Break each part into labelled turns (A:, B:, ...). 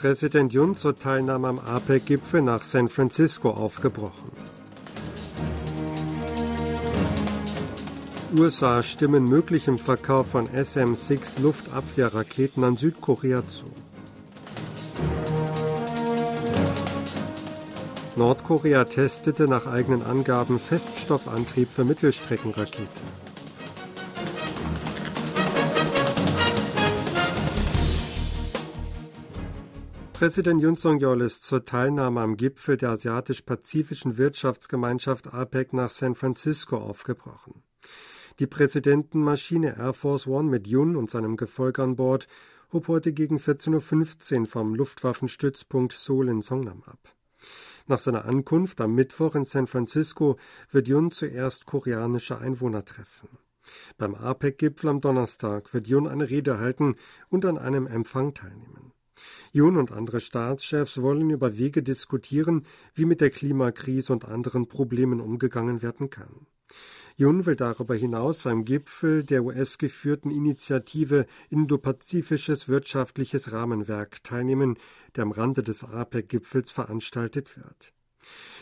A: US-Präsident Jun zur Teilnahme am APEC-Gipfel nach San Francisco aufgebrochen. USA stimmen möglichem Verkauf von SM-6 Luftabwehrraketen an Südkorea zu. Nordkorea testete nach eigenen Angaben Feststoffantrieb für Mittelstreckenraketen. Präsident Yun Song-yeol ist zur Teilnahme am Gipfel der Asiatisch-Pazifischen Wirtschaftsgemeinschaft APEC nach San Francisco aufgebrochen. Die Präsidentenmaschine Air Force One mit Yun und seinem Gefolge an Bord hob heute gegen 14.15 Uhr vom Luftwaffenstützpunkt Seoul in Songnam ab. Nach seiner Ankunft am Mittwoch in San Francisco wird Yun zuerst koreanische Einwohner treffen. Beim APEC-Gipfel am Donnerstag wird Yun eine Rede halten und an einem Empfang teilnehmen. Jun und andere Staatschefs wollen über Wege diskutieren, wie mit der Klimakrise und anderen Problemen umgegangen werden kann. Jun will darüber hinaus am Gipfel der US-geführten Initiative Indo-Pazifisches wirtschaftliches Rahmenwerk teilnehmen, der am Rande des APEC-Gipfels veranstaltet wird.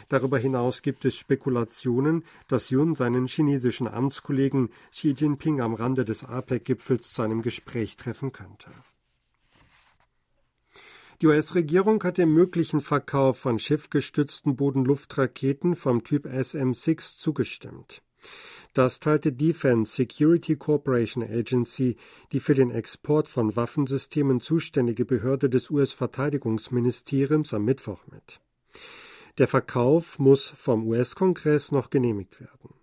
A: Darüber hinaus gibt es Spekulationen, dass Jun seinen chinesischen Amtskollegen Xi Jinping am Rande des APEC-Gipfels zu einem Gespräch treffen könnte. Die US-Regierung hat dem möglichen Verkauf von schiffgestützten Bodenluftraketen vom Typ SM-6 zugestimmt. Das teilte Defense Security Corporation Agency, die für den Export von Waffensystemen zuständige Behörde des US-Verteidigungsministeriums, am Mittwoch mit. Der Verkauf muss vom US-Kongress noch genehmigt werden.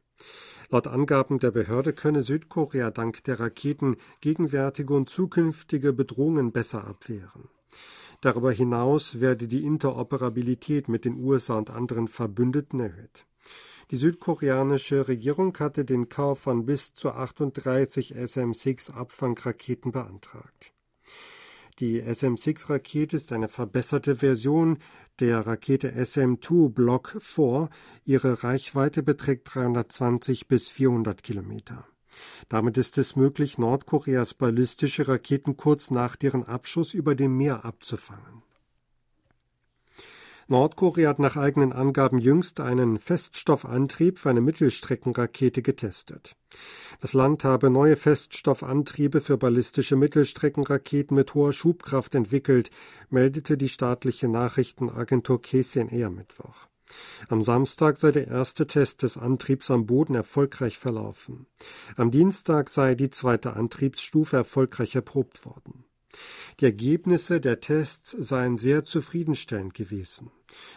A: Laut Angaben der Behörde könne Südkorea dank der Raketen gegenwärtige und zukünftige Bedrohungen besser abwehren. Darüber hinaus werde die Interoperabilität mit den USA und anderen Verbündeten erhöht. Die südkoreanische Regierung hatte den Kauf von bis zu 38 SM-6 Abfangraketen beantragt. Die SM-6-Rakete ist eine verbesserte Version der Rakete SM-2 Block 4. Ihre Reichweite beträgt 320 bis 400 Kilometer. Damit ist es möglich, Nordkoreas ballistische Raketen kurz nach deren Abschuss über dem Meer abzufangen. Nordkorea hat nach eigenen Angaben jüngst einen Feststoffantrieb für eine Mittelstreckenrakete getestet. Das Land habe neue Feststoffantriebe für ballistische Mittelstreckenraketen mit hoher Schubkraft entwickelt, meldete die staatliche Nachrichtenagentur KCNA am Mittwoch. Am Samstag sei der erste Test des Antriebs am Boden erfolgreich verlaufen. Am Dienstag sei die zweite Antriebsstufe erfolgreich erprobt worden. Die Ergebnisse der Tests seien sehr zufriedenstellend gewesen.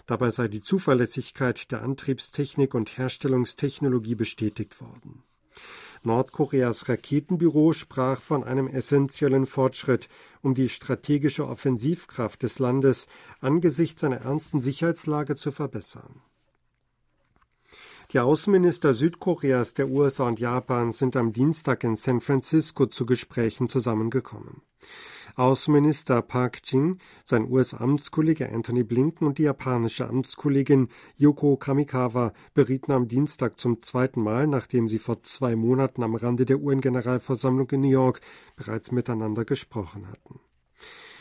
A: Dabei sei die Zuverlässigkeit der Antriebstechnik und Herstellungstechnologie bestätigt worden. Nordkoreas Raketenbüro sprach von einem essentiellen Fortschritt, um die strategische Offensivkraft des Landes angesichts seiner ernsten Sicherheitslage zu verbessern. Die Außenminister Südkoreas, der USA und Japans sind am Dienstag in San Francisco zu Gesprächen zusammengekommen. Außenminister Park Jin, sein US-Amtskollege Anthony Blinken und die japanische Amtskollegin Yoko Kamikawa berieten am Dienstag zum zweiten Mal, nachdem sie vor zwei Monaten am Rande der UN-Generalversammlung in New York bereits miteinander gesprochen hatten.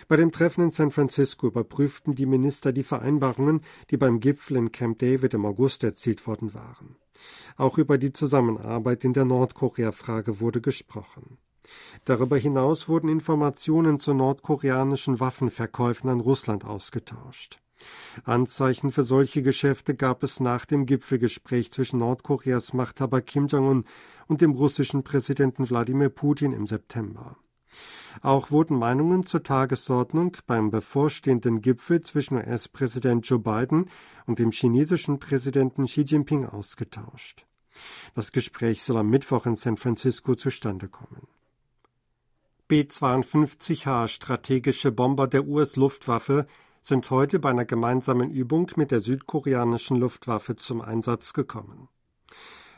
A: Bei dem Treffen in San Francisco überprüften die Minister die Vereinbarungen, die beim Gipfel in Camp David im August erzielt worden waren. Auch über die Zusammenarbeit in der Nordkorea-Frage wurde gesprochen. Darüber hinaus wurden Informationen zu nordkoreanischen Waffenverkäufen an Russland ausgetauscht. Anzeichen für solche Geschäfte gab es nach dem Gipfelgespräch zwischen Nordkoreas Machthaber Kim Jong-un und dem russischen Präsidenten Wladimir Putin im September. Auch wurden Meinungen zur Tagesordnung beim bevorstehenden Gipfel zwischen US-Präsident Joe Biden und dem chinesischen Präsidenten Xi Jinping ausgetauscht. Das Gespräch soll am Mittwoch in San Francisco zustande kommen. B-52H strategische Bomber der US-Luftwaffe sind heute bei einer gemeinsamen Übung mit der südkoreanischen Luftwaffe zum Einsatz gekommen.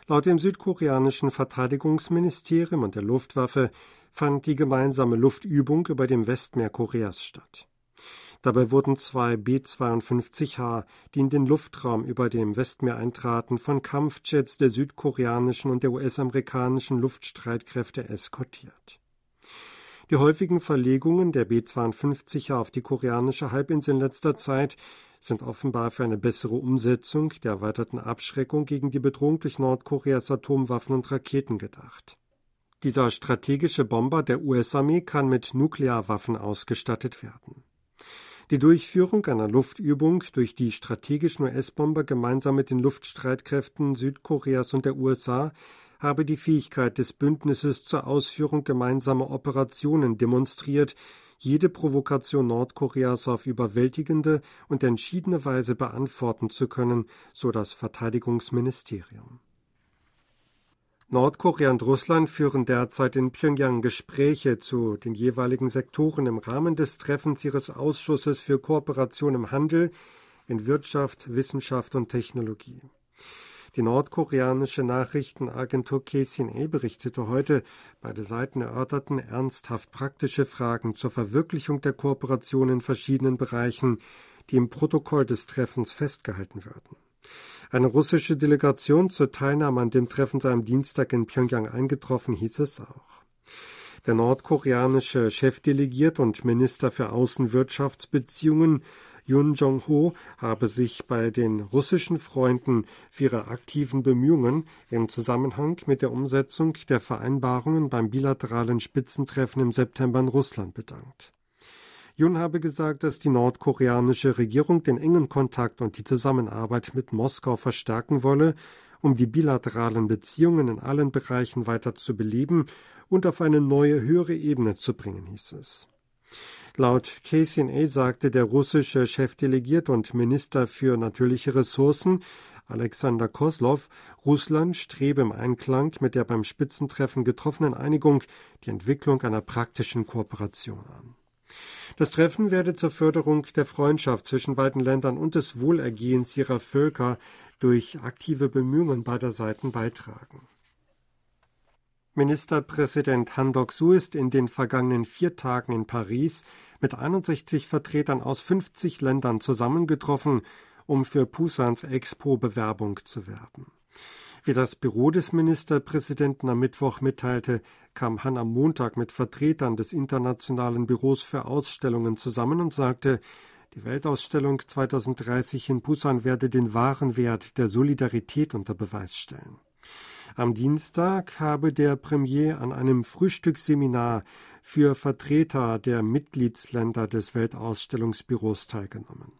A: Laut dem südkoreanischen Verteidigungsministerium und der Luftwaffe fand die gemeinsame Luftübung über dem Westmeer Koreas statt. Dabei wurden zwei B-52H, die in den Luftraum über dem Westmeer eintraten, von Kampfjets der südkoreanischen und der US-amerikanischen Luftstreitkräfte eskortiert. Die häufigen Verlegungen der B-52er auf die koreanische Halbinsel in letzter Zeit sind offenbar für eine bessere Umsetzung der erweiterten Abschreckung gegen die Bedrohung durch Nordkoreas Atomwaffen und Raketen gedacht. Dieser strategische Bomber der US-Armee kann mit Nuklearwaffen ausgestattet werden. Die Durchführung einer Luftöbung durch die strategischen US-Bomber gemeinsam mit den Luftstreitkräften Südkoreas und der USA habe die Fähigkeit des Bündnisses zur Ausführung gemeinsamer Operationen demonstriert, jede Provokation Nordkoreas auf überwältigende und entschiedene Weise beantworten zu können, so das Verteidigungsministerium. Nordkorea und Russland führen derzeit in Pyongyang Gespräche zu den jeweiligen Sektoren im Rahmen des Treffens ihres Ausschusses für Kooperation im Handel, in Wirtschaft, Wissenschaft und Technologie. Die nordkoreanische Nachrichtenagentur KCNA berichtete heute, beide Seiten erörterten ernsthaft praktische Fragen zur Verwirklichung der Kooperation in verschiedenen Bereichen, die im Protokoll des Treffens festgehalten werden. Eine russische Delegation zur Teilnahme an dem Treffen sei am Dienstag in Pyongyang eingetroffen, hieß es auch. Der nordkoreanische Chefdelegiert und Minister für Außenwirtschaftsbeziehungen Yun Jong-ho habe sich bei den russischen Freunden für ihre aktiven Bemühungen im Zusammenhang mit der Umsetzung der Vereinbarungen beim bilateralen Spitzentreffen im September in Russland bedankt. Jun habe gesagt, dass die nordkoreanische Regierung den engen Kontakt und die Zusammenarbeit mit Moskau verstärken wolle, um die bilateralen Beziehungen in allen Bereichen weiter zu beleben und auf eine neue höhere Ebene zu bringen, hieß es. Laut KCNA sagte der russische Chefdelegierte und Minister für natürliche Ressourcen Alexander Koslov, Russland strebe im Einklang mit der beim Spitzentreffen getroffenen Einigung die Entwicklung einer praktischen Kooperation an. Das Treffen werde zur Förderung der Freundschaft zwischen beiden Ländern und des Wohlergehens ihrer Völker durch aktive Bemühungen beider Seiten beitragen. Ministerpräsident Han Dok-su ist in den vergangenen vier Tagen in Paris mit 61 Vertretern aus 50 Ländern zusammengetroffen, um für Pusans Expo Bewerbung zu werben. Wie das Büro des Ministerpräsidenten am Mittwoch mitteilte, kam Han am Montag mit Vertretern des Internationalen Büros für Ausstellungen zusammen und sagte, die Weltausstellung 2030 in Busan werde den wahren Wert der Solidarität unter Beweis stellen. Am Dienstag habe der Premier an einem Frühstücksseminar für Vertreter der Mitgliedsländer des Weltausstellungsbüros teilgenommen.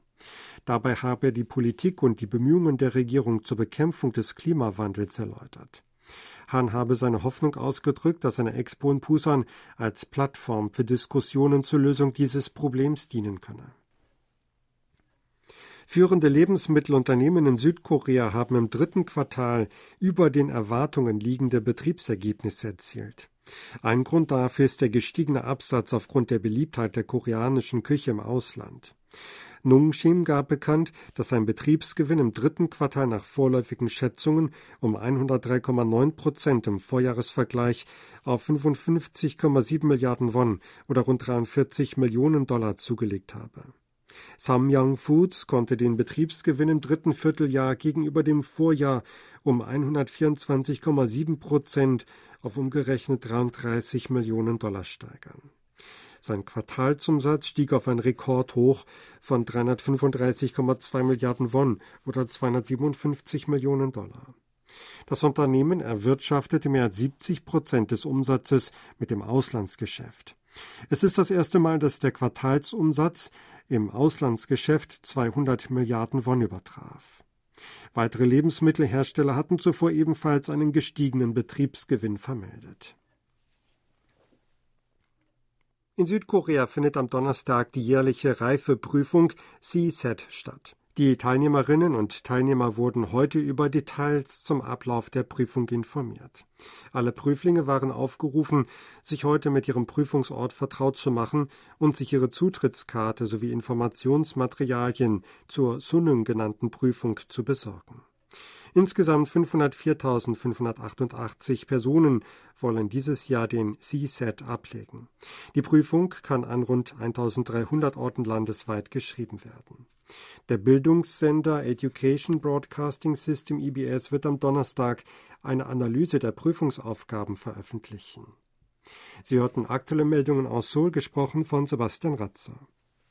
A: Dabei habe er die Politik und die Bemühungen der Regierung zur Bekämpfung des Klimawandels erläutert. Hahn habe seine Hoffnung ausgedrückt, dass eine Expo in Pusan als Plattform für Diskussionen zur Lösung dieses Problems dienen könne. Führende Lebensmittelunternehmen in Südkorea haben im dritten Quartal über den Erwartungen liegende Betriebsergebnisse erzielt. Ein Grund dafür ist der gestiegene Absatz aufgrund der Beliebtheit der koreanischen Küche im Ausland. Nungshim gab bekannt, dass sein Betriebsgewinn im dritten Quartal nach vorläufigen Schätzungen um 103,9 Prozent im Vorjahresvergleich auf 55,7 Milliarden Won oder rund 43 Millionen Dollar zugelegt habe. Samyang Foods konnte den Betriebsgewinn im dritten Vierteljahr gegenüber dem Vorjahr um 124,7 Prozent auf umgerechnet 33 Millionen Dollar steigern. Sein Quartalsumsatz stieg auf ein Rekordhoch von 335,2 Milliarden Won oder 257 Millionen Dollar. Das Unternehmen erwirtschaftete mehr als 70 Prozent des Umsatzes mit dem Auslandsgeschäft. Es ist das erste Mal, dass der Quartalsumsatz im Auslandsgeschäft 200 Milliarden Won übertraf. Weitere Lebensmittelhersteller hatten zuvor ebenfalls einen gestiegenen Betriebsgewinn vermeldet. In Südkorea findet am Donnerstag die jährliche Reifeprüfung CSAT statt. Die Teilnehmerinnen und Teilnehmer wurden heute über Details zum Ablauf der Prüfung informiert. Alle Prüflinge waren aufgerufen, sich heute mit ihrem Prüfungsort vertraut zu machen und sich ihre Zutrittskarte sowie Informationsmaterialien zur Sunnung genannten Prüfung zu besorgen. Insgesamt 504.588 Personen wollen dieses Jahr den CSAT ablegen. Die Prüfung kann an rund 1.300 Orten landesweit geschrieben werden. Der Bildungssender Education Broadcasting System EBS wird am Donnerstag eine Analyse der Prüfungsaufgaben veröffentlichen. Sie hörten aktuelle Meldungen aus Seoul, gesprochen von Sebastian Ratzer.